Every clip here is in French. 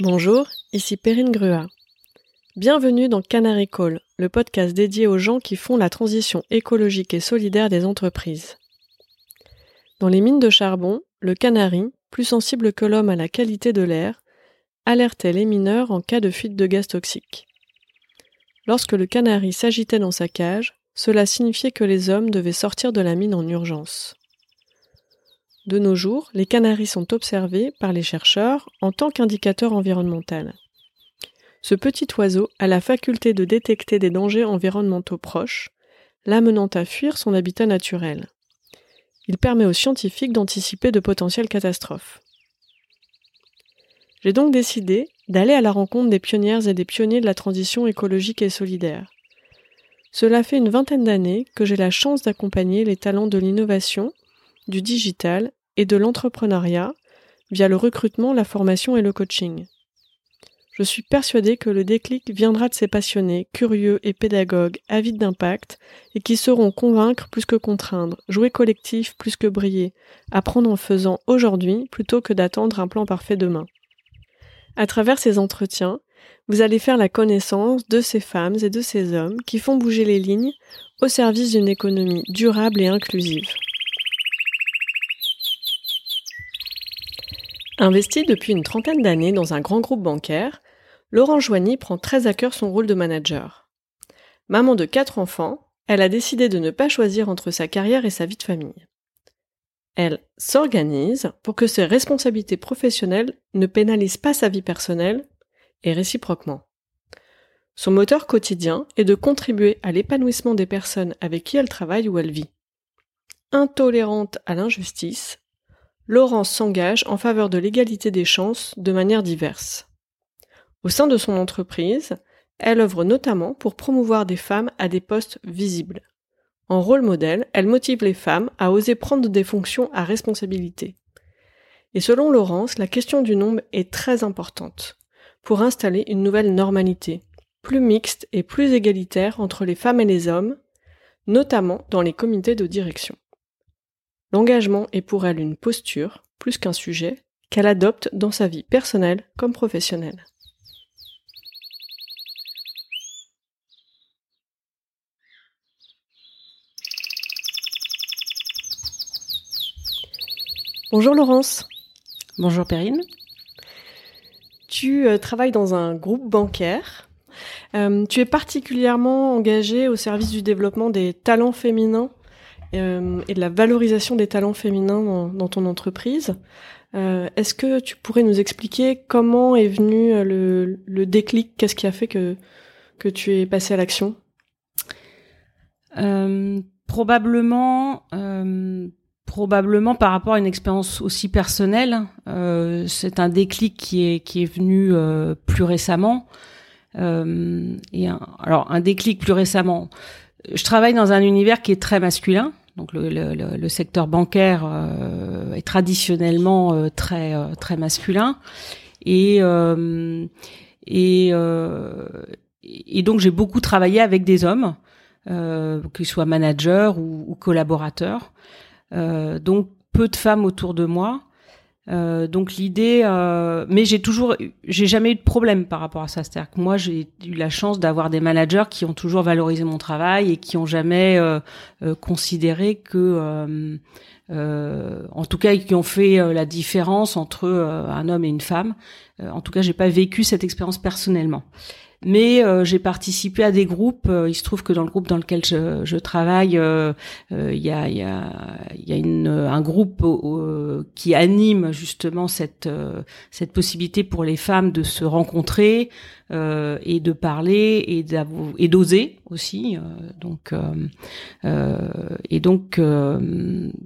Bonjour, ici Perrine Grua. Bienvenue dans Canary Call, le podcast dédié aux gens qui font la transition écologique et solidaire des entreprises. Dans les mines de charbon, le canari, plus sensible que l'homme à la qualité de l'air, alertait les mineurs en cas de fuite de gaz toxique. Lorsque le canari s'agitait dans sa cage, cela signifiait que les hommes devaient sortir de la mine en urgence. De nos jours, les canaris sont observés par les chercheurs en tant qu'indicateur environnemental. Ce petit oiseau a la faculté de détecter des dangers environnementaux proches, l'amenant à fuir son habitat naturel. Il permet aux scientifiques d'anticiper de potentielles catastrophes. J'ai donc décidé d'aller à la rencontre des pionnières et des pionniers de la transition écologique et solidaire. Cela fait une vingtaine d'années que j'ai la chance d'accompagner les talents de l'innovation, du digital et de l'entrepreneuriat via le recrutement, la formation et le coaching. Je suis persuadée que le déclic viendra de ces passionnés, curieux et pédagogues, avides d'impact, et qui sauront convaincre plus que contraindre, jouer collectif plus que briller, apprendre en faisant aujourd'hui plutôt que d'attendre un plan parfait demain. À travers ces entretiens, vous allez faire la connaissance de ces femmes et de ces hommes qui font bouger les lignes au service d'une économie durable et inclusive. Investi depuis une trentaine d'années dans un grand groupe bancaire, Laurent Joigny prend très à cœur son rôle de manager. Maman de quatre enfants, elle a décidé de ne pas choisir entre sa carrière et sa vie de famille. Elle s'organise pour que ses responsabilités professionnelles ne pénalisent pas sa vie personnelle et réciproquement. Son moteur quotidien est de contribuer à l'épanouissement des personnes avec qui elle travaille ou elle vit. Intolérante à l'injustice, Laurence s'engage en faveur de l'égalité des chances de manière diverse. Au sein de son entreprise, elle œuvre notamment pour promouvoir des femmes à des postes visibles. En rôle modèle, elle motive les femmes à oser prendre des fonctions à responsabilité. Et selon Laurence, la question du nombre est très importante pour installer une nouvelle normalité, plus mixte et plus égalitaire entre les femmes et les hommes, notamment dans les comités de direction. L'engagement est pour elle une posture, plus qu'un sujet, qu'elle adopte dans sa vie personnelle comme professionnelle. Bonjour Laurence. Bonjour Perrine. Tu euh, travailles dans un groupe bancaire. Euh, tu es particulièrement engagée au service du développement des talents féminins euh, et de la valorisation des talents féminins dans, ton entreprise. Est-ce que tu pourrais nous expliquer comment est venu le, le déclic? Qu'est-ce qui a fait que, tu es passée à l'action? Probablement probablement par rapport à une expérience aussi personnelle. Euh, c'est un déclic qui est qui est venu euh, plus récemment. Euh, et alors un déclic plus récemment. Je travaille dans un univers qui est très masculin. Donc le, le, le secteur bancaire est traditionnellement très très masculin et et et donc j'ai beaucoup travaillé avec des hommes, qu'ils soient managers ou, ou collaborateurs. Euh, donc peu de femmes autour de moi. Euh, donc l'idée, euh, mais j'ai toujours, j'ai jamais eu de problème par rapport à ça. C'est-à-dire que moi, j'ai eu la chance d'avoir des managers qui ont toujours valorisé mon travail et qui ont jamais euh, euh considéré que, euh, en tout cas, qui ont fait la différence entre un homme et une femme. en tout cas, j'ai pas vécu cette expérience personnellement mais euh, j'ai participé à des groupes. Euh, il se trouve que dans le groupe dans lequel je, je travaille, euh, il y a, y a, y a une, un groupe qui anime justement cette, cette possibilité pour les femmes de se rencontrer et de parler et et d'oser aussi. donc et donc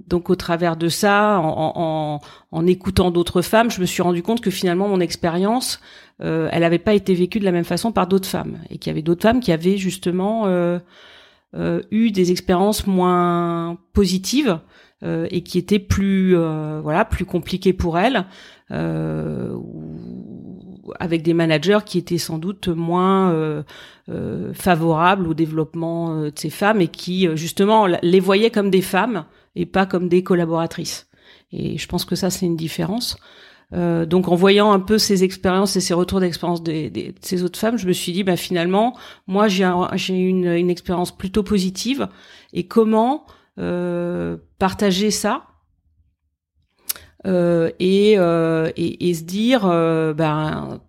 donc au travers de ça, en, en, en écoutant d'autres femmes, je me suis rendu compte que finalement mon expérience euh, elle n'avait pas été vécue de la même façon par d'autres femmes et qu'il y avait d'autres femmes qui avaient justement euh, euh, eu des expériences moins positives et qui étaient plus voilà plus compliquées pour elles avec des managers qui étaient sans doute moins favorables au développement de ces femmes et qui justement les voyaient comme des femmes et pas comme des collaboratrices. Et je pense que ça c'est une différence. Euh, donc en voyant un peu ces expériences et ces retours d'expérience de, ces autres femmes, je me suis dit bah finalement moi j'ai j'ai une, une expérience plutôt positive. Et comment euh, partager ça? Euh, et, euh, et, et se dire ben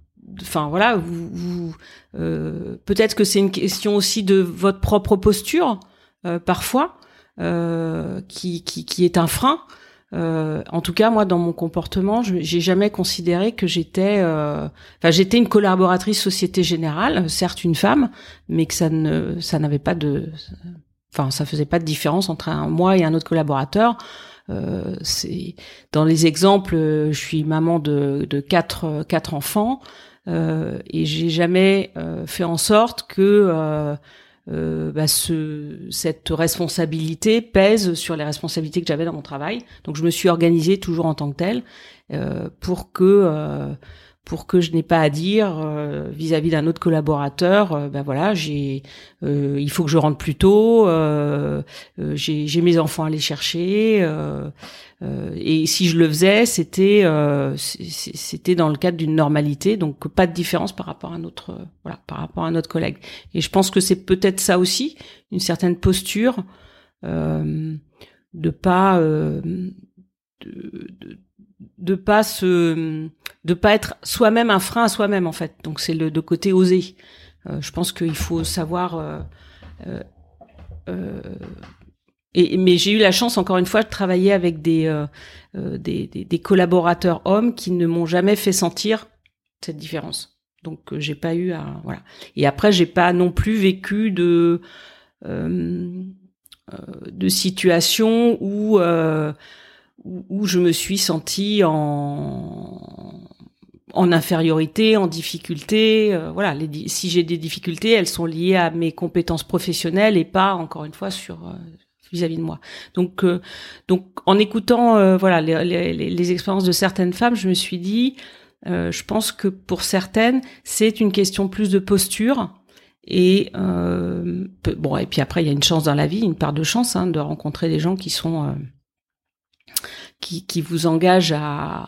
enfin voilà vous, vous peut-être que c'est une question aussi de votre propre posture parfois qui, qui qui est un frein euh, en tout cas, moi, dans mon comportement, j'ai jamais considéré que j'étais, euh, enfin, j'étais une collaboratrice Société Générale, certes une femme, mais que ça ne, ça n'avait pas de, enfin, ça faisait pas de différence entre un moi et un autre collaborateur. Euh, c'est dans les exemples, je suis maman de, de quatre quatre enfants et j'ai jamais fait en sorte que euh, bah, ce, cette responsabilité pèse sur les responsabilités que j'avais dans mon travail. Donc je me suis organisée toujours en tant que telle euh, pour que euh, pour que je n'ai pas à dire euh, vis-à-vis d'un autre collaborateur, ben voilà, j'ai, euh, il faut que je rentre plus tôt, j'ai, mes enfants à les chercher, et si je le faisais, c'était, c'était dans le cadre d'une normalité, donc pas de différence par rapport à notre, voilà, par rapport à notre collègue. Et je pense que c'est peut-être ça aussi, une certaine posture de pas de, de, de pas se de pas être soi-même un frein à soi-même en fait. Donc c'est le de côté osé. Euh, je pense qu'il faut savoir. Euh, euh, euh, et, mais j'ai eu la chance encore une fois de travailler avec des, euh, des, des, des, collaborateurs hommes qui ne m'ont jamais fait sentir cette différence. Donc j'ai pas eu à voilà. Et après j'ai pas non plus vécu de de situation où où, je me suis sentie en en infériorité, en difficulté. Euh, voilà, les, si j'ai des difficultés, elles sont liées à mes compétences professionnelles et pas encore une fois sur euh, vis-à-vis de moi. Donc, euh, donc en écoutant voilà les, les, les, expériences de certaines femmes, je me suis dit, je pense que pour certaines, c'est une question plus de posture. Et bon, et puis après, il y a une chance dans la vie, une part de chance hein, de rencontrer des gens qui sont qui, qui vous engage à,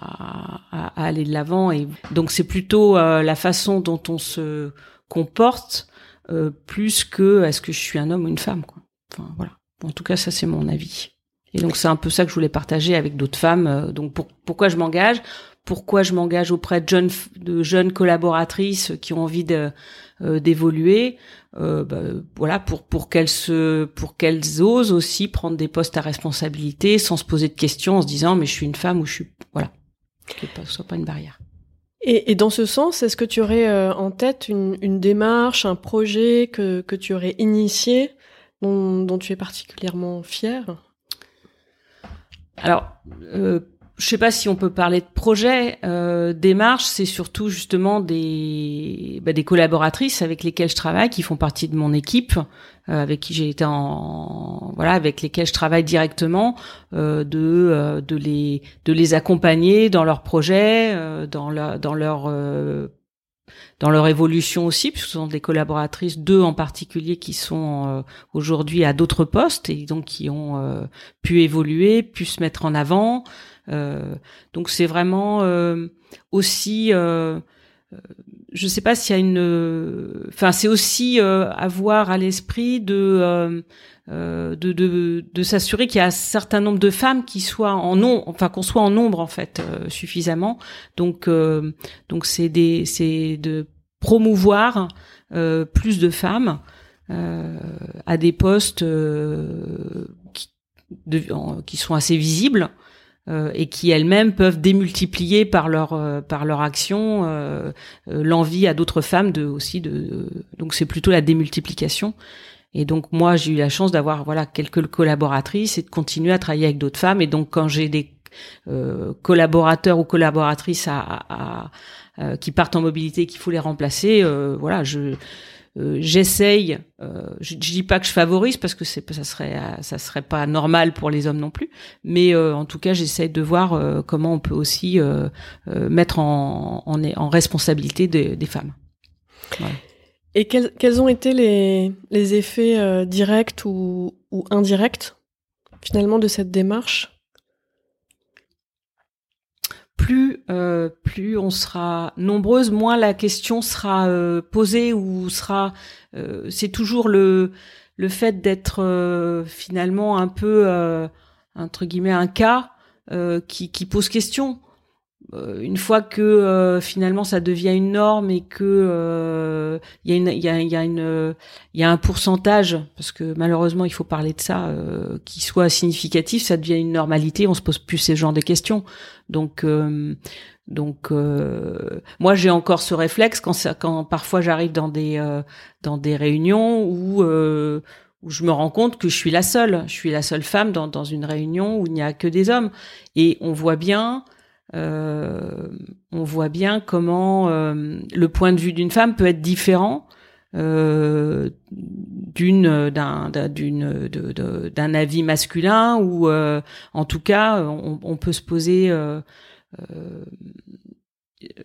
à, aller de l'avant. Et donc c'est plutôt euh, la façon dont on se comporte euh, plus que est-ce que je suis un homme ou une femme. Quoi. Enfin voilà. En tout cas, ça c'est mon avis. Et donc c'est un peu ça que je voulais partager avec d'autres femmes. Euh, donc pour, pourquoi je m'engage? Pourquoi je m'engage auprès de jeunes, de jeunes collaboratrices qui ont envie de, d'évoluer euh, bah, voilà pour pour qu'elles se pour qu'elles osent aussi prendre des postes à responsabilité sans se poser de questions en se disant mais je suis une femme ou je suis voilà que ce soit pas une barrière. Et, et dans ce sens, est-ce que tu aurais euh, en tête une, une, démarche, un projet que, que tu aurais initié dont, dont tu es particulièrement fière? Alors, euh, je sais pas si on peut parler de projet. Euh, démarche, c'est surtout justement des bah, des collaboratrices avec lesquelles je travaille, qui font partie de mon équipe, euh, avec qui j'ai été en voilà, avec lesquelles je travaille directement, euh, de euh, de les de les accompagner dans leurs projets, euh, dans leur dans leur euh, dans leur évolution aussi, puisque ce sont des collaboratrices, deux en particulier, qui sont aujourd'hui à d'autres postes et donc qui ont pu évoluer, pu se mettre en avant. Euh, donc c'est vraiment euh, aussi euh, je sais pas s'il y a une enfin c'est aussi avoir à l'esprit de de de, de s'assurer qu'il y a un certain nombre de femmes qui soient en nombre enfin qu'on soit en nombre en fait suffisamment. Donc donc c'est des c'est de promouvoir plus de femmes à des postes qui, qui sont assez visibles euh, et qui elles-mêmes peuvent démultiplier par leur euh, par leur action euh, l'envie à d'autres femmes de aussi de donc c'est plutôt la démultiplication. Et donc moi j'ai eu la chance d'avoir voilà quelques collaboratrices et de continuer à travailler avec d'autres femmes. Et donc quand j'ai des collaborateurs ou collaboratrices à, à, qui partent en mobilité qu'il faut les remplacer voilà je euh, j'essaye, euh, je, dis pas que je favorise parce que ça serait ça serait pas normal pour les hommes non plus, mais euh, en tout cas j'essaye de voir comment on peut aussi mettre en, en, en responsabilité des femmes. Et quels, quels, ont été les, les effets directs ou, ou indirects finalement de cette démarche? Plus euh, plus on sera nombreuses, moins la question sera euh, posée ou sera. Euh, c'est toujours le le fait d'être finalement un peu entre guillemets un cas qui, qui pose question. Euh, une fois que euh, finalement ça devient une norme et que il y a une il y a, y a il y a un pourcentage parce que malheureusement il faut parler de ça euh, qui soit significatif ça devient une normalité on se pose plus ces genres de questions donc donc moi j'ai encore ce réflexe quand ça, quand parfois j'arrive dans des dans des réunions où où je me rends compte que je suis la seule, je suis la seule femme dans, dans une réunion où il n'y a que des hommes. Et on voit bien euh, on voit bien comment euh, le point de vue d'une femme peut être différent euh, d'une d'un avis masculin ou en tout cas on peut se poser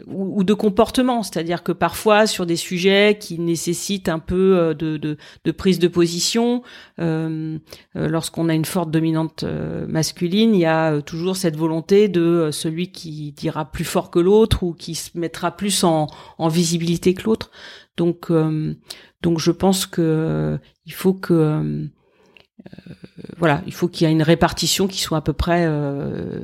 ou, de comportement, c'est-à-dire que parfois sur des sujets qui nécessitent un peu euh, de, de, de prise de position, euh, euh lorsqu'on a une forte dominante euh, masculine, il y a toujours cette volonté de celui qui dira plus fort que l'autre ou qui se mettra plus en, en visibilité que l'autre. Donc, donc je pense que il faut que voilà, il faut qu'il y ait une répartition qui soit à peu près euh,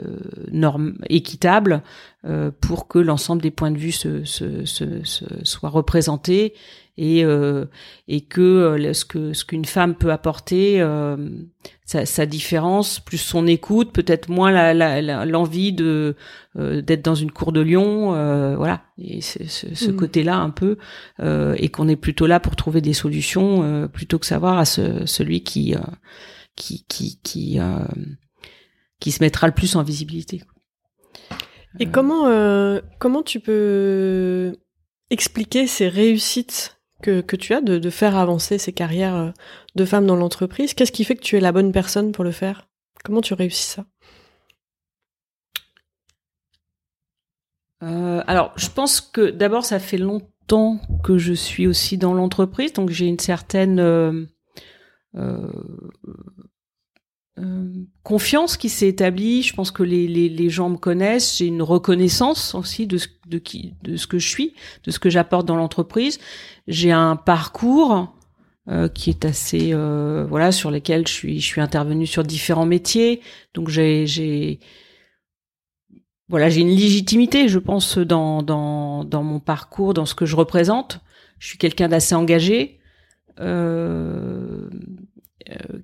norme, équitable euh, pour que l'ensemble des points de vue se, se, se, représentés et euh, et que euh, ce que ce qu'une femme peut apporter euh, sa, sa, différence plus son écoute peut-être moins l'envie la, de d'être dans une cour de lion voilà et ce, ce mm. côté là un peu et qu'on est plutôt là pour trouver des solutions plutôt que savoir à ce, celui qui qui qui qui, euh, qui se mettra le plus en visibilité. Et comment euh, comment tu peux expliquer ces réussites que, tu as de, faire avancer ces carrières euh, de femmes dans l'entreprise? Qu'est-ce qui fait que tu es la bonne personne pour le faire? Comment tu réussis ça? Euh, Alors, je pense que d'abord, ça fait longtemps que je suis aussi dans l'entreprise, donc j'ai une certaine euh, confiance qui s'est établie. Je pense que les, gens me connaissent. J'ai une reconnaissance aussi de ce, que je suis, de ce que j'apporte dans l'entreprise. J'ai un parcours euh, qui est assez euh, voilà sur lesquels je suis je intervenue sur différents métiers. Donc j'ai voilà j'ai une légitimité, je pense dans mon parcours, dans ce que je représente. Je suis quelqu'un d'assez engagé. Euh, euh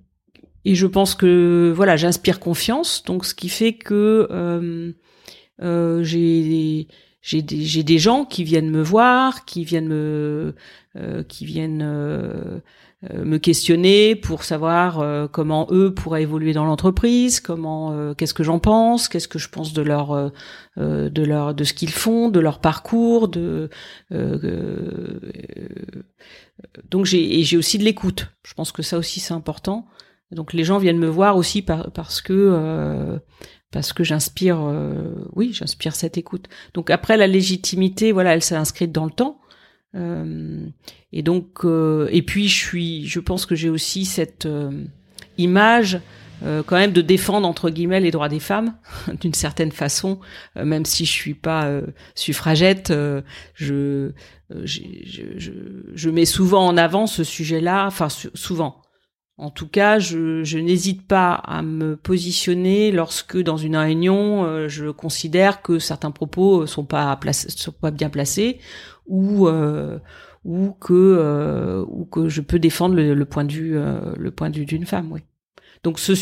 et je pense que voilà, j'inspire confiance, donc ce qui fait que euh, euh, j'ai j'ai des, j'ai des gens qui viennent me voir, qui viennent me euh, qui viennent euh, euh, me questionner pour savoir euh, comment eux pourraient évoluer dans l'entreprise, comment qu'est-ce que j'en pense, qu'est-ce que je pense de leur de leur de ce qu'ils font, de leur parcours, de donc j'ai et j'ai aussi de l'écoute. Je pense que ça aussi c'est important. Donc les gens viennent me voir aussi parce que euh, parce que j'inspire, euh, oui, j'inspire cette écoute. Donc après la légitimité, voilà, elle s'est inscrite dans le temps. Euh, et donc et puis je suis, je pense que j'ai aussi cette image quand même de défendre entre guillemets les droits des femmes d'une certaine façon, même si je suis pas suffragette, je, je, je, je, mets souvent en avant ce sujet-là, enfin souvent en tout cas, je, je n'hésite pas à me positionner lorsque dans une réunion, euh, je considère que certains propos sont pas sont pas bien placés ou euh, ou que euh, ou que je peux défendre le, point de vue vue d'une femme. Oui. Donc ce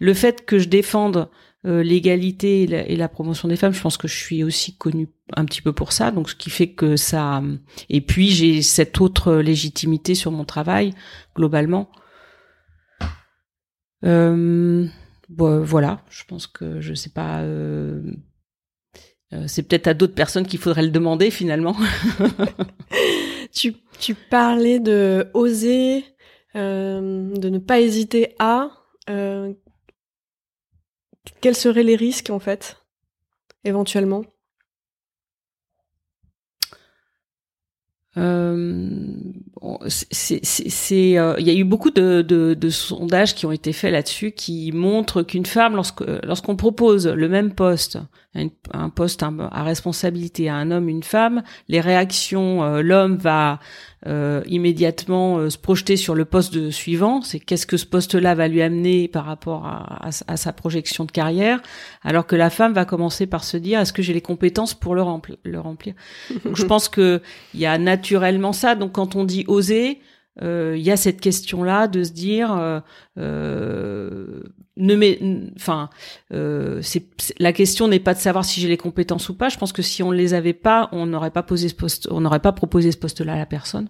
le fait que je défende l'égalité et la, et la, promotion des femmes, je pense que je suis aussi connue un petit peu pour ça. Donc ce qui fait que ça et puis j'ai cette autre légitimité sur mon travail globalement euh, bon, voilà, je pense que je sais pas. Euh, euh, c'est peut-être à d'autres personnes qu'il faudrait le demander finalement. tu, tu parlais de oser, de ne pas hésiter à. quels seraient les risques en fait, éventuellement? C'est, euh, il y a eu beaucoup de, de, de, sondages qui ont été faits là-dessus qui montrent qu'une femme, lorsque lorsqu'on propose le même poste, un, poste à responsabilité à un homme, une femme, les réactions, euh, l'homme va euh, immédiatement euh, se projeter sur le poste de suivant. C'est qu'est-ce que ce poste-là va lui amener par rapport à, à, sa projection de carrière, alors que la femme va commencer par se dire est-ce que j'ai les compétences pour le, remplir, le remplir? Donc, je pense que il y a naturellement ça. Donc quand on dit oser, euh, il y a cette question-là de se dire, euh, euh ne mais, enfin, euh, c'est la question n'est pas de savoir si j'ai les compétences ou pas. Je pense que si on les avait pas, on n'aurait pas posé ce poste, on n'aurait pas proposé ce poste-là à la personne.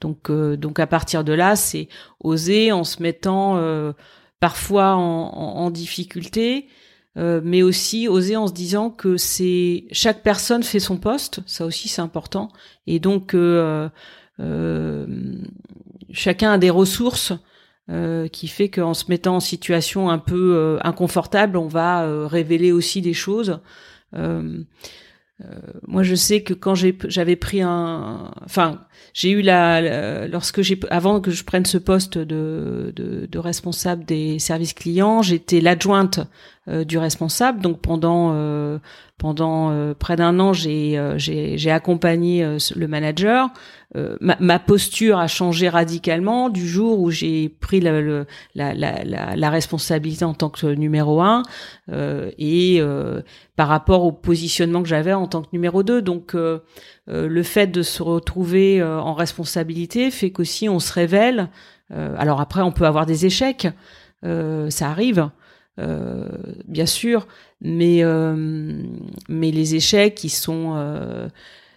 Donc, donc à partir de là, c'est oser en se mettant parfois en, en, en difficulté. mais aussi oser en se disant que c'est chaque personne fait son poste, ça aussi c'est important, et donc euh, euh, chacun a des ressources euh, qui fait qu'en se mettant en situation un peu euh, inconfortable, on va révéler aussi des choses. moi, je sais que quand j'avais pris un, enfin, j'ai eu la, lorsque j'ai avant que je prenne ce poste de responsable des services clients, j'étais l'adjointe du responsable. Donc pendant pendant près d'un an, j'ai j'ai accompagné le manager. Euh, ma, posture a changé radicalement du jour où j'ai pris la, la, la, responsabilité en tant que numéro un euh, et euh, par rapport au positionnement que j'avais en tant que numéro deux. Donc le fait de se retrouver en responsabilité fait qu'aussi on se révèle. alors après, on peut avoir des échecs, ça arrive. Bien sûr, mais mais les échecs, ils sont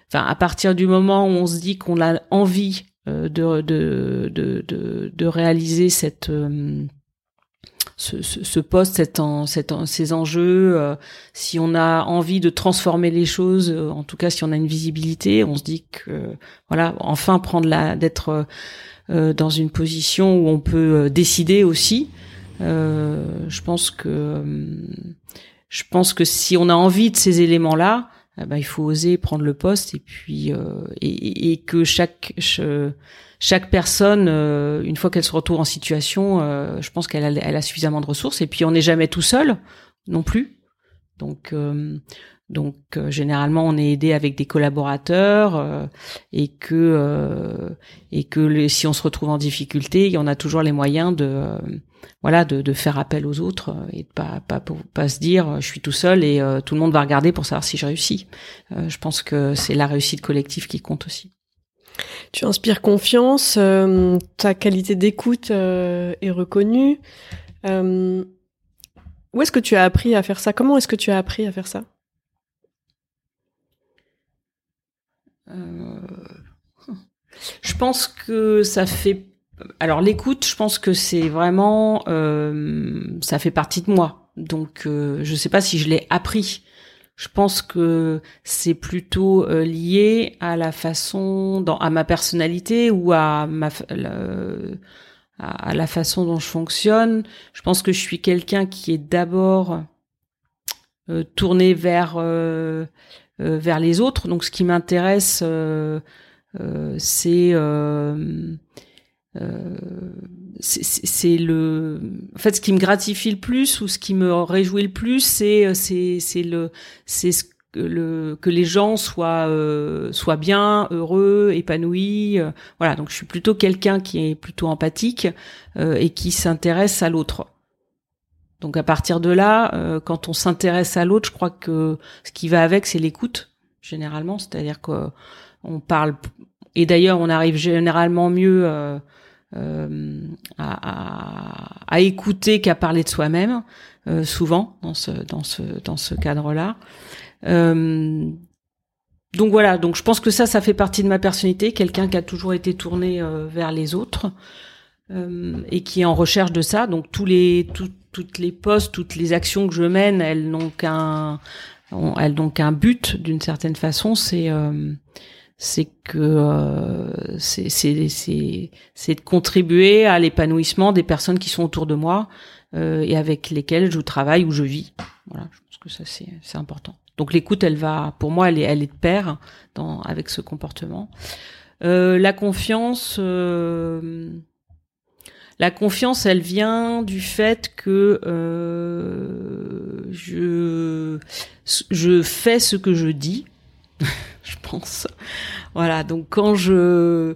enfin à partir du moment où on se dit qu'on a envie euh, de, de, de, de, réaliser cette euh, ce, ce, poste, cette, en, ces enjeux, euh, si on a envie de transformer les choses, en tout cas si on a une visibilité, on se dit que voilà, enfin prendre la d'être dans une position où on peut décider aussi. Je pense que je pense que si on a envie de ces éléments-là, eh ben, il faut oser prendre le poste et puis euh, et, et, que chaque chaque personne, euh, une fois qu'elle se retrouve en situation, euh, je pense qu'elle a, elle a suffisamment de ressources. Et puis on n'est jamais tout seul non plus. Donc donc généralement on est aidé avec des collaborateurs et que et que si on se retrouve en difficulté, on a toujours les moyens de voilà de, de, faire appel aux autres euh, et de pas pas pas se dire euh, je suis tout seul et euh, tout le monde va regarder pour savoir si je réussis. je pense que c'est la réussite collective qui compte aussi. Tu inspires confiance, ta qualité d'écoute est reconnue. où est-ce que tu as appris à faire ça? Comment est-ce que tu as appris à faire ça? Je pense que ça fait alors l'écoute, je pense que c'est vraiment, euh, ça fait partie de moi. Donc euh, je ne sais pas si je l'ai appris. Je pense que c'est plutôt euh, lié à la façon, à ma personnalité ou à ma, à la façon dont je fonctionne. Je pense que je suis quelqu'un qui est d'abord tourné vers vers les autres. Donc ce qui m'intéresse, c'est euh, c'est le en fait ce qui me gratifie le plus ou ce qui me réjouit le plus c'est c'est c'est le c'est ce que le que les gens soient euh, soient bien heureux épanouis euh, voilà. Donc je suis plutôt quelqu'un qui est plutôt empathique euh, et qui s'intéresse à l'autre. Donc à partir de là quand on s'intéresse à l'autre je crois que ce qui va avec c'est l'écoute généralement. C'est-à-dire que on parle et d'ailleurs on arrive généralement mieux euh, à, à, écouter qu'à parler de soi-même, euh, souvent dans ce dans ce dans ce cadre-là. Euh, donc voilà, donc je pense que ça, ça fait partie de ma personnalité, quelqu'un qui a toujours été tourné vers les autres et qui est en recherche de ça. Donc tous les toutes les postes, toutes les actions que je mène, elles n'ont qu'un elles n'ont qu'un but d'une certaine façon, c'est c'est que euh, c'est c'est de contribuer à l'épanouissement des personnes qui sont autour de moi euh, et avec lesquelles je travaille ou je vis. Voilà, je pense que ça c'est c'est important. Donc l'écoute, elle va, pour moi, elle est elle est de pair dans avec ce comportement. la confiance. La confiance, elle vient du fait que je je fais ce que je dis. je pense. Voilà. Donc quand je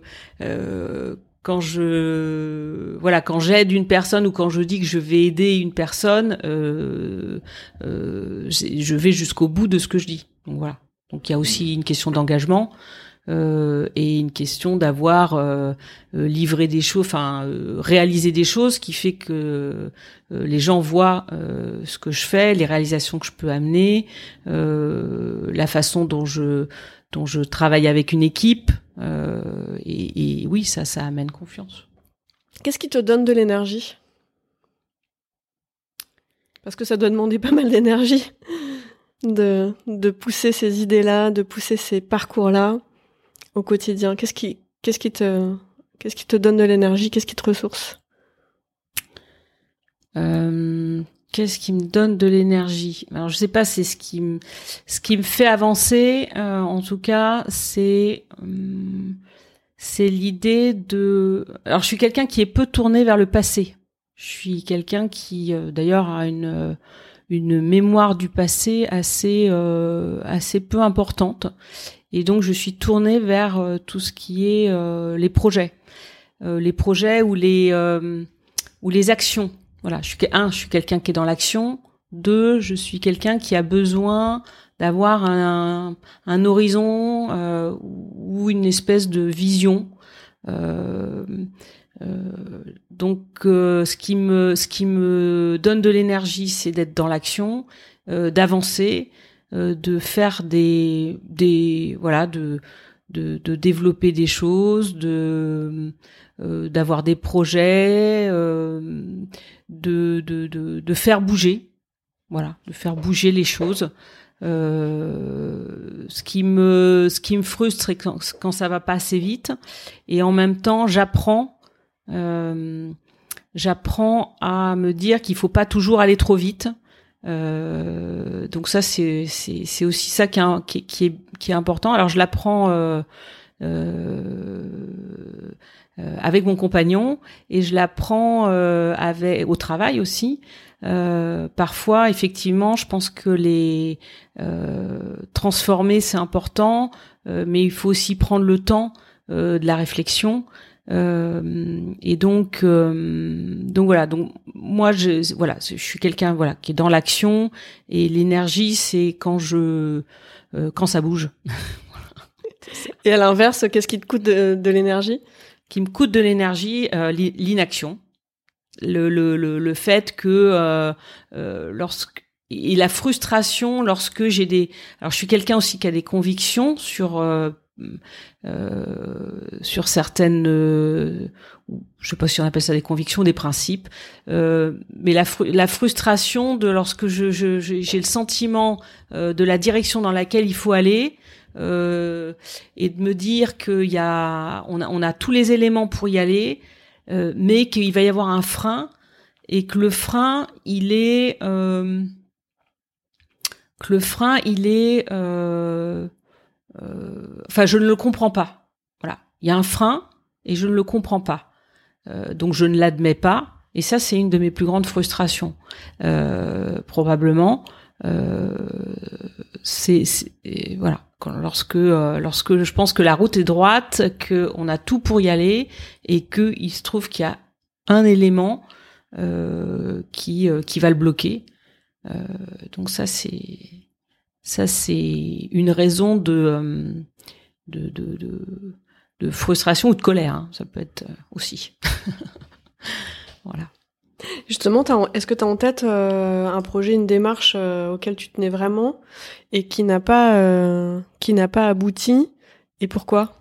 quand je voilà quand j'aide une personne ou quand je dis que je vais aider une personne, euh, euh, je vais jusqu'au bout de ce que je dis. Donc voilà. Donc il y a aussi une question d'engagement euh, et une question d'avoir euh, euh, livré des choses, enfin euh, réalisé des choses, qui fait que les gens voient ce que je fais, les réalisations que je peux amener, la façon dont je dont je travaille avec une équipe. Euh, et, oui, ça, ça amène confiance. Qu'est-ce qui te donne de l'énergie? Parce que ça doit demander pas mal d'énergie de, de pousser ces idées-là, de pousser ces parcours-là au quotidien. Qu'est-ce qui, qu'est-ce qui te, qu'est-ce qui te donne de l'énergie? Qu'est-ce qui te ressource? Euh, Qu'est-ce qui me donne de l'énergie? Alors je sais pas, c'est ce qui me ce qui me fait avancer. Euh, en tout cas, c'est hum, c'est l'idée de. Alors je suis quelqu'un qui est peu tourné vers le passé. Je suis quelqu'un qui euh, d'ailleurs a une une mémoire du passé assez euh, assez peu importante et donc je suis tournée vers tout ce qui est les projets, les projets ou les ou les actions voilà, je suis quelqu'un qui est dans l'action. Deux, je suis quelqu'un qui a besoin d'avoir un, un, horizon euh, ou une espèce de vision. Euh, euh, donc, ce qui me ce qui me donne de l'énergie, c'est d'être dans l'action, d'avancer, de faire des des voilà de de, développer des choses, de d'avoir des projets de, de, de, de, faire bouger, voilà, de faire bouger les choses. Euh, ce qui me ce qui me frustre c'est quand, quand ça va pas assez vite. Et en même temps j'apprends euh, j'apprends à me dire qu'il faut pas toujours aller trop vite euh, donc ça c'est c'est aussi ça qui est, qui, est qui est important alors je l'apprends euh, euh, euh, avec mon compagnon et je la prends euh, avec au travail aussi. Euh, parfois, effectivement, je pense que les transformer c'est important, mais il faut aussi prendre le temps de la réflexion. Et donc, donc voilà. Donc moi, je voilà, je suis quelqu'un voilà qui est dans l'action et l'énergie, c'est quand je quand ça bouge. et à l'inverse, qu'est-ce qui te coûte de l'énergie? Qui me coûte de l'énergie, euh, l'inaction, le, le, le, le, fait que euh, euh, lorsque et la frustration lorsque j'ai des alors je suis quelqu'un aussi qui a des convictions sur euh, euh, sur certaines euh, je sais pas si on appelle ça des convictions des principes euh, mais la, la frustration de lorsque j'ai je, le sentiment de la direction dans laquelle il faut aller euh, et de me dire qu'il y a on, a, on a tous les éléments pour y aller, euh, mais qu'il va y avoir un frein et que le frein il est euh, que le frein il est euh, euh, enfin je ne le comprends pas. Voilà, il y a un frein et je ne le comprends pas. Euh, donc je ne l'admets pas. Et ça, c'est une de mes plus grandes frustrations, probablement. c'est voilà lorsque euh, lorsque je pense que la route est droite, que on a tout pour y aller et que il se trouve qu'il y a un élément euh, qui euh, qui va le bloquer. donc ça c'est ça c'est une raison de de, de, de, de frustration ou de colère. Hein. Ça peut être aussi. voilà. Justement, est-ce que tu as en tête euh, un projet, une démarche euh, auquel tu tenais vraiment et qui n'a pas euh, qui n'a pas abouti et pourquoi?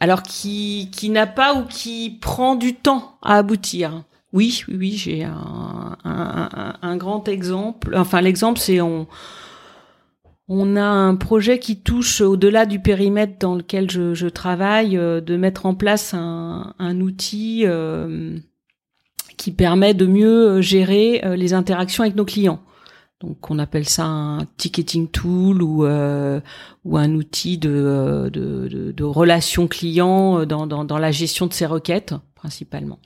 Alors qui qui n'a pas ou qui prend du temps à aboutir. Oui, oui, j'ai un, grand exemple. Enfin, l'exemple c'est on a un projet qui touche au-delà du périmètre dans lequel je, travaille, euh, de mettre en place un, outil euh, qui permet de mieux euh, gérer les interactions avec nos clients. Donc on appelle ça un ticketing tool ou un outil de de, de, relation client dans, dans, dans la gestion de ces requêtes principalement.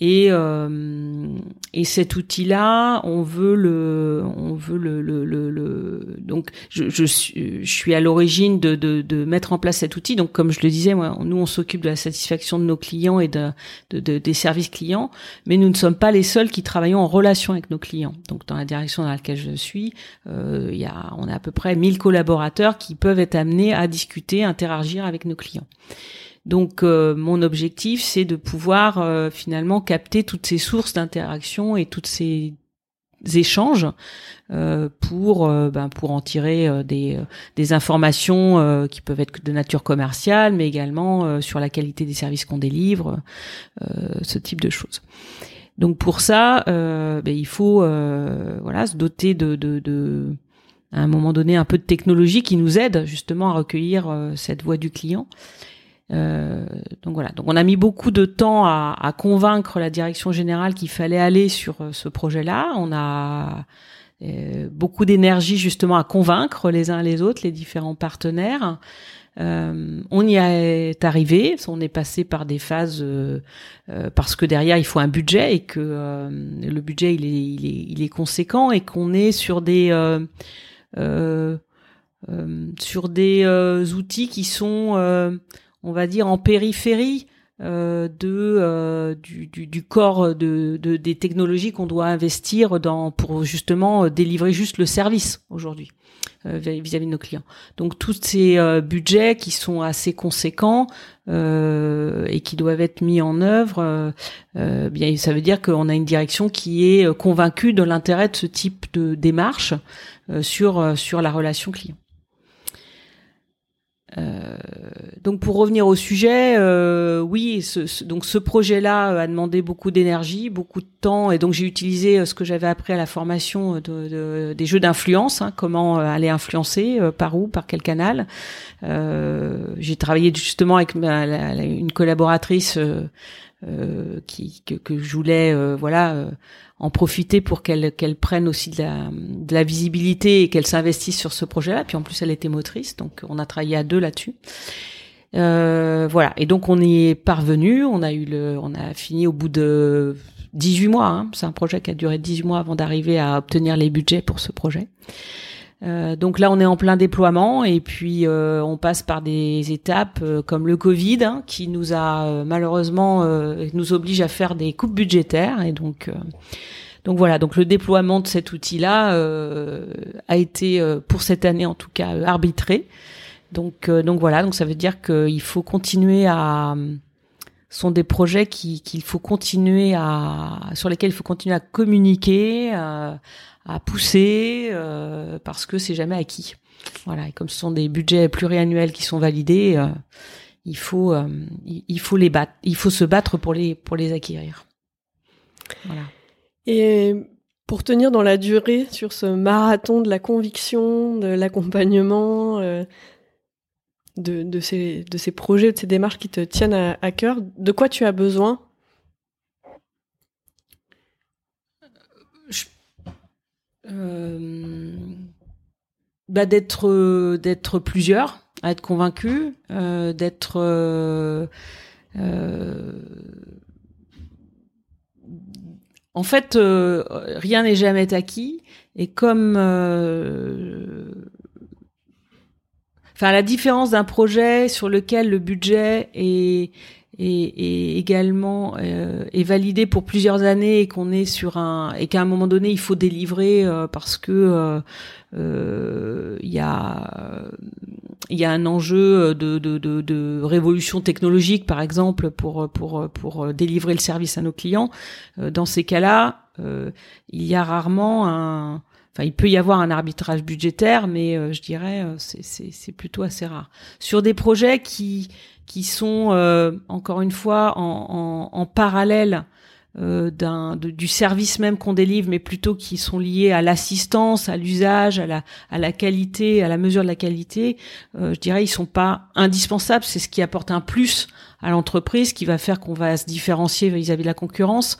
Et, euh, et cet outil-là, on veut le, on veut le, le, le, donc je, je, suis, je suis à l'origine de, de, de, mettre en place cet outil. Donc comme je le disais, moi, nous on s'occupe de la satisfaction de nos clients et de, de, des services clients, mais nous ne sommes pas les seuls qui travaillons en relation avec nos clients. Donc dans la direction dans laquelle je suis, euh, il y a, on a à peu près 1000 collaborateurs qui peuvent être amenés à discuter, interagir avec nos clients. Donc euh, mon objectif, c'est de pouvoir euh, finalement capter toutes ces sources d'interaction et toutes ces échanges euh, pour ben, pour en tirer des, informations qui peuvent être de nature commerciale mais également sur la qualité des services qu'on délivre ce type de choses. Donc pour ça ben, il faut voilà se doter de, de, de, à un moment donné un peu de technologie qui nous aide justement à recueillir cette voix du client euh, donc voilà. Donc on a mis beaucoup de temps à, convaincre la direction générale qu'il fallait aller sur euh, ce projet-là. On a euh, beaucoup d'énergie justement à convaincre les uns les autres, les différents partenaires. On y est arrivé, on est passé par des phases parce que derrière il faut un budget et que le budget il est, il est, il est conséquent et qu'on est sur des sur des outils qui sont on va dire, en périphérie euh, euh, du, corps de, de des technologies qu'on doit investir dans pour justement euh, délivrer juste le service aujourd'hui vis-à-vis de nos clients. Donc tous ces budgets qui sont assez conséquents et qui doivent être mis en œuvre, bien ça veut dire qu'on a une direction qui est convaincue de l'intérêt de ce type de démarche sur la relation client. Euh, donc pour revenir au sujet, euh, oui, ce, donc ce projet-là a demandé beaucoup d'énergie, beaucoup de temps, et donc j'ai utilisé euh, ce que j'avais appris à la formation de, des jeux d'influence, hein, comment aller influencer, par où, par quel canal. j'ai travaillé justement avec une collaboratrice qui que, que, je voulais, voilà en profiter pour qu'elle qu'elle prenne aussi de la, visibilité et qu'elle s'investisse sur ce projet-là. Puis en plus, elle était motrice, donc on a travaillé à deux là-dessus. Euh, voilà. Et donc on est parvenu. On a eu le, on a fini au bout de 18 mois. Hein. C'est un projet qui a duré 18 mois avant d'arriver à obtenir les budgets pour ce projet. Euh, donc là, on est en plein déploiement et puis euh, on passe par des étapes euh, comme le Covid hein, qui nous a malheureusement nous oblige à faire des coupes budgétaires et donc donc voilà. Donc le déploiement de cet outil-là a été pour cette année en tout cas arbitré. Donc donc voilà. Donc ça veut dire qu'il faut continuer à sont des projets qui qu'il faut continuer à sur lesquels il faut continuer à communiquer à pousser euh, parce que c'est jamais acquis. Voilà, et comme ce sont des budgets pluriannuels qui sont validés, euh, il faut euh, il faut les battre, il faut se battre pour les pour les acquérir. Voilà. Et pour tenir dans la durée sur ce marathon de la conviction, de l'accompagnement, de, de, ces, de ces projets, de ces démarches qui te tiennent à, à cœur, de quoi tu as besoin bah d'être euh, d'être plusieurs à être convaincus euh, d'être euh, en fait rien n'est jamais acquis et comme enfin la différence d'un projet sur lequel le budget est et, également euh, est validé pour plusieurs années et qu'on est sur un et qu'à un moment donné il faut délivrer euh, parce que euh, euh, il y a il y a un enjeu de, de, de, de, révolution technologique par exemple pour pour pour délivrer le service à nos clients dans ces cas-là il y a rarement un Enfin, il peut y avoir un arbitrage budgétaire, mais je dirais c'est c'est plutôt assez rare. Sur des projets qui qui sont euh, encore une fois en, en, en parallèle euh, du service même qu'on délivre, mais plutôt qui sont liés à l'assistance, à l'usage, à la à la qualité, à la mesure de la qualité. Euh, je dirais ils sont pas indispensables. C'est ce qui apporte un plus à l'entreprise, qui va faire qu'on va se différencier vis-à-vis de la concurrence.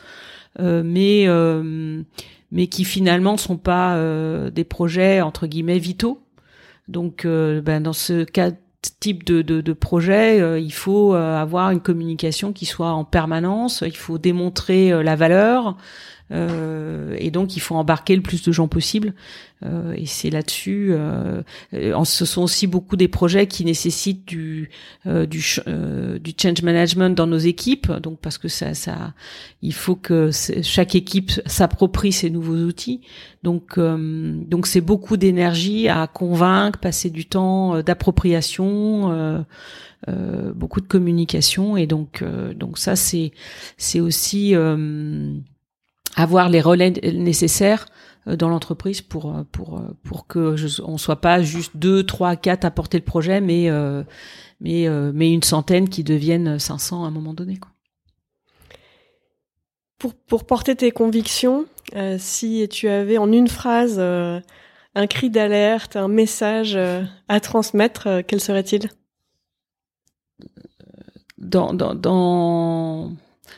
mais mais qui finalement sont pas des projets entre guillemets vitaux. Donc, ben, dans ce cas type de, de, projet, il faut avoir une communication qui soit en permanence. Il faut démontrer la valeur. Euh, et donc il faut embarquer le plus de gens possible. Euh, et c'est là-dessus. Euh, ce sont aussi beaucoup des projets qui nécessitent du du, du change management dans nos équipes. Donc parce que ça, ça, il faut que chaque équipe s'approprie ces nouveaux outils. Donc donc c'est beaucoup d'énergie à convaincre, passer du temps d'appropriation. Euh, beaucoup de communication et donc donc ça c'est c'est aussi avoir les relais nécessaires euh, dans l'entreprise pour euh, pour euh, pour que je, on soit pas juste deux, trois, quatre à porter le projet, mais mais mais une centaine qui deviennent 500 à un moment donné. Quoi. Pour pour porter tes convictions, si tu avais en une phrase un cri d'alerte, un message à transmettre, quel serait-il? Dans, dans, dans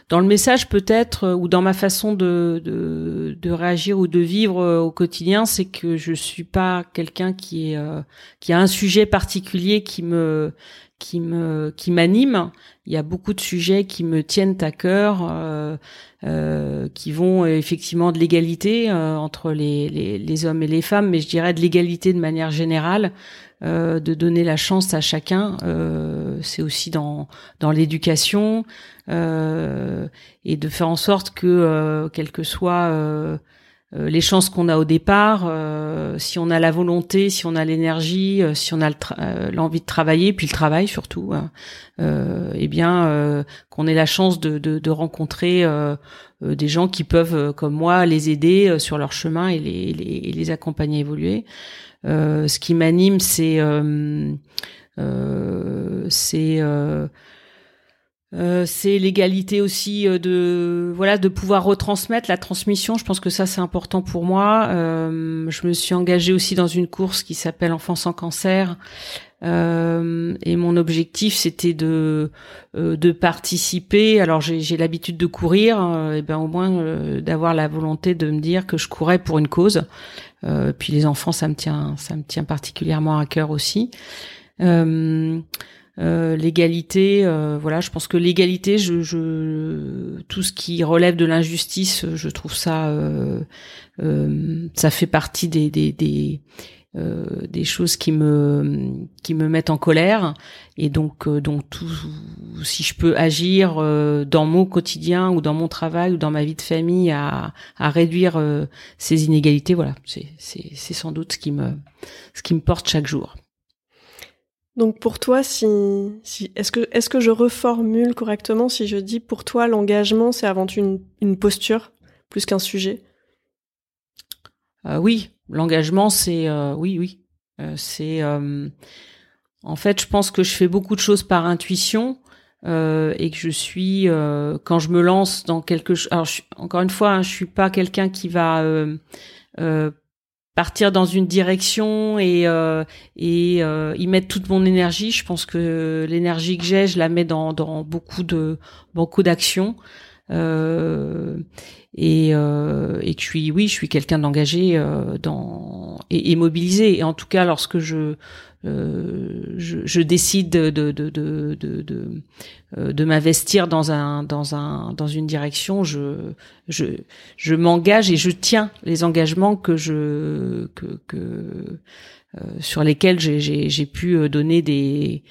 dans le message peut-être euh, ou dans ma façon de, de, de, réagir ou de vivre euh, au quotidien, c'est que je suis pas quelqu'un qui est euh, qui a un sujet particulier qui me qui me qui m'anime. Il y a beaucoup de sujets qui me tiennent à cœur, euh, qui vont effectivement de l'égalité entre les, les, les, hommes et les femmes, mais je dirais de l'égalité de manière générale. Euh, de donner la chance à chacun. Euh, c'est aussi dans dans l'éducation euh, et de faire en sorte que, quelles que soient les chances qu'on a au départ, si on a la volonté, si on a l'énergie, si on a l'envie de travailler, puis le travail surtout, hein, eh bien qu'on ait la chance de, de, de rencontrer des gens qui peuvent, comme moi, les aider sur leur chemin et les, les, les accompagner à évoluer. Euh, ce qui m'anime, c'est euh, euh, c'est euh, c'est l'égalité aussi de voilà de pouvoir retransmettre la transmission. Je pense que ça c'est important pour moi. Euh, je me suis engagée aussi dans une course qui s'appelle Enfants sans cancer. Euh, et mon objectif c'était de de participer. Alors j'ai l'habitude de courir, et ben au moins d'avoir la volonté de me dire que je courais pour une cause. Euh, puis les enfants, ça me tient, ça me tient particulièrement à cœur aussi. Euh, euh, l'égalité, voilà, je pense que l'égalité, je, je, tout ce qui relève de l'injustice, je trouve ça, ça fait partie des, des, des euh, des choses qui me qui me mettent en colère. Et donc euh, donc tout si je peux agir euh, dans mon quotidien ou dans mon travail ou dans ma vie de famille à, à réduire ces inégalités voilà c'est c'est c'est sans doute ce qui me ce qui me porte chaque jour donc pour toi, si, si est-ce que est-ce que je reformule correctement si je dis pour toi l'engagement c'est avant tout une, une posture plus qu'un sujet? Euh, Oui, l'engagement, c'est euh, oui, oui, euh, c'est euh, en fait, je pense que je fais beaucoup de choses par intuition et que je suis quand je me lance dans quelque chose. Alors, encore une fois, hein, je suis pas quelqu'un qui va partir dans une direction et et y mettre toute mon énergie. Je pense que l'énergie que j'ai, je la mets dans dans beaucoup de beaucoup d'actions. Euh, et, euh, et que je suis, oui, je suis quelqu'un d'engagé euh, dans et, et, mobilisé. Et en tout cas, lorsque je euh, je, je, décide de de de de, de, euh, de m'investir dans un dans un dans une direction, je je je m'engage et je tiens les engagements que je que que euh, sur lesquels j'ai pu donner des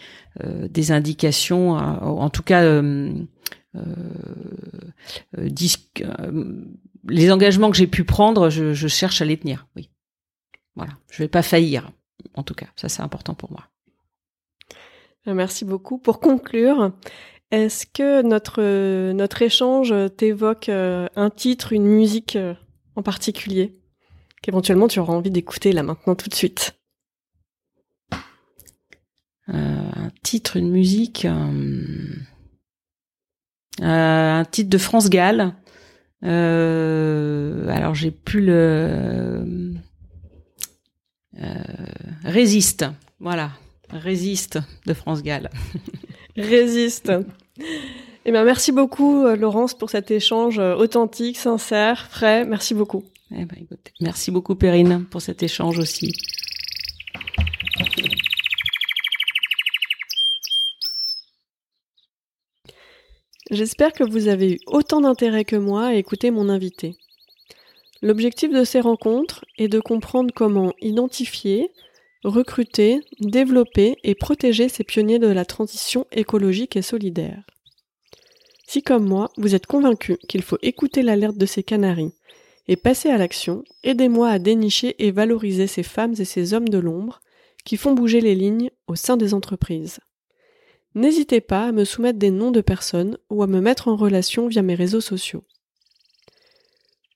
des indications, en tout cas euh, euh, euh, les engagements que j'ai pu prendre, je, je, cherche à les tenir. Oui, voilà. Je vais pas faillir. En tout cas, ça c'est important pour moi. Merci beaucoup. Pour conclure, est-ce que notre notre échange t'évoque un titre, une musique en particulier qu'éventuellement tu auras envie d'écouter là maintenant tout de suite? Un titre, une musique. Euh, un titre de France Gall. Euh, alors j'ai plus le euh, résiste, voilà, résiste de France Gall. résiste. Eh bien, merci beaucoup, euh, Laurence, pour cet échange euh, authentique, sincère, frais. Merci beaucoup. Eh ben, merci beaucoup, Perrine, pour cet échange aussi. J'espère que vous avez eu autant d'intérêt que moi à écouter mon invité. L'objectif de ces rencontres est de comprendre comment identifier, recruter, développer et protéger ces pionniers de la transition écologique et solidaire. Si comme moi, vous êtes convaincu qu'il faut écouter l'alerte de ces canaris et passer à l'action, aidez-moi à dénicher et valoriser ces femmes et ces hommes de l'ombre qui font bouger les lignes au sein des entreprises. N'hésitez pas à me soumettre des noms de personnes ou à me mettre en relation via mes réseaux sociaux.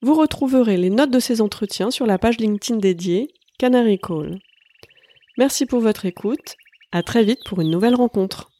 Vous retrouverez les notes de ces entretiens sur la page LinkedIn dédiée Canary Call. Merci pour votre écoute. À très vite pour une nouvelle rencontre.